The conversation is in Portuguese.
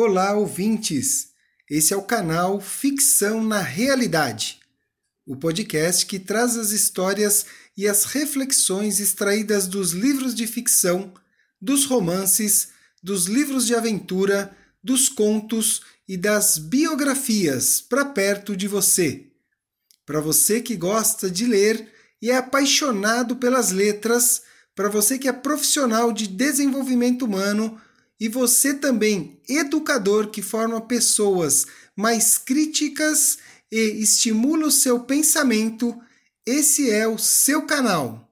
Olá, ouvintes! Esse é o canal Ficção na Realidade, o podcast que traz as histórias e as reflexões extraídas dos livros de ficção, dos romances, dos livros de aventura, dos contos e das biografias para perto de você. Para você que gosta de ler e é apaixonado pelas letras, para você que é profissional de desenvolvimento humano e você também, educador que forma pessoas mais críticas e estimula o seu pensamento, esse é o seu canal.